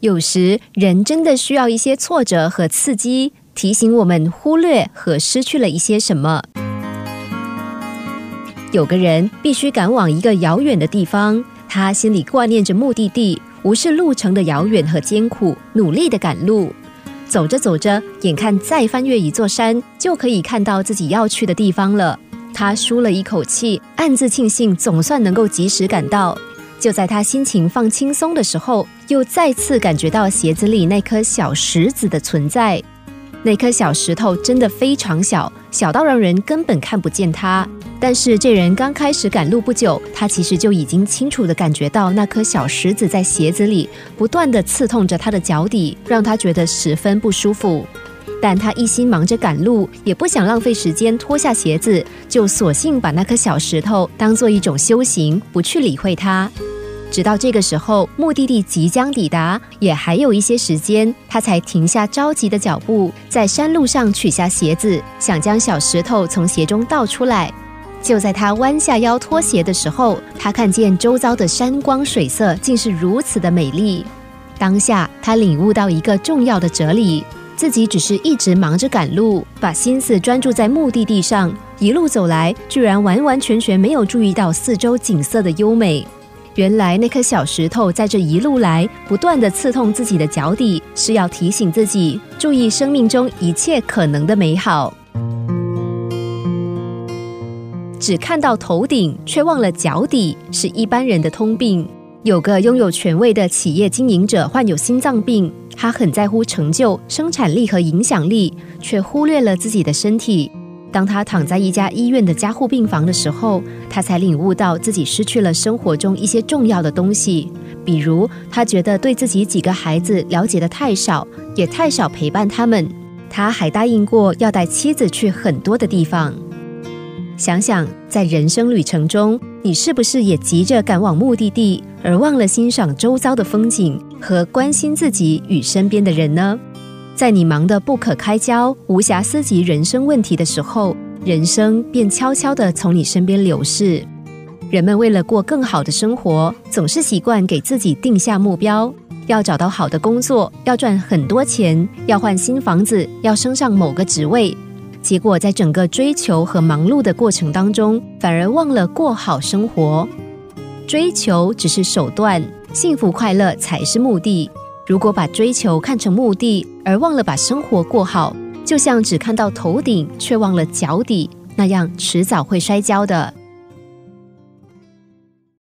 有时人真的需要一些挫折和刺激，提醒我们忽略和失去了一些什么。有个人必须赶往一个遥远的地方，他心里挂念着目的地，无视路程的遥远和艰苦，努力的赶路。走着走着，眼看再翻越一座山，就可以看到自己要去的地方了。他舒了一口气，暗自庆幸，总算能够及时赶到。就在他心情放轻松的时候，又再次感觉到鞋子里那颗小石子的存在。那颗小石头真的非常小，小到让人根本看不见它。但是这人刚开始赶路不久，他其实就已经清楚地感觉到那颗小石子在鞋子里不断地刺痛着他的脚底，让他觉得十分不舒服。但他一心忙着赶路，也不想浪费时间脱下鞋子，就索性把那颗小石头当做一种修行，不去理会它。直到这个时候，目的地即将抵达，也还有一些时间，他才停下着急的脚步，在山路上取下鞋子，想将小石头从鞋中倒出来。就在他弯下腰脱鞋的时候，他看见周遭的山光水色竟是如此的美丽。当下，他领悟到一个重要的哲理：自己只是一直忙着赶路，把心思专注在目的地上，一路走来，居然完完全全没有注意到四周景色的优美。原来那颗小石头在这一路来不断的刺痛自己的脚底，是要提醒自己注意生命中一切可能的美好。只看到头顶，却忘了脚底，是一般人的通病。有个拥有权威的企业经营者患有心脏病，他很在乎成就、生产力和影响力，却忽略了自己的身体。当他躺在一家医院的加护病房的时候，他才领悟到自己失去了生活中一些重要的东西，比如他觉得对自己几个孩子了解的太少，也太少陪伴他们。他还答应过要带妻子去很多的地方。想想在人生旅程中，你是不是也急着赶往目的地，而忘了欣赏周遭的风景和关心自己与身边的人呢？在你忙得不可开交、无暇思及人生问题的时候，人生便悄悄地从你身边流逝。人们为了过更好的生活，总是习惯给自己定下目标：要找到好的工作，要赚很多钱，要换新房子，要升上某个职位。结果，在整个追求和忙碌的过程当中，反而忘了过好生活。追求只是手段，幸福快乐才是目的。如果把追求看成目的，而忘了把生活过好，就像只看到头顶却忘了脚底那样，迟早会摔跤的。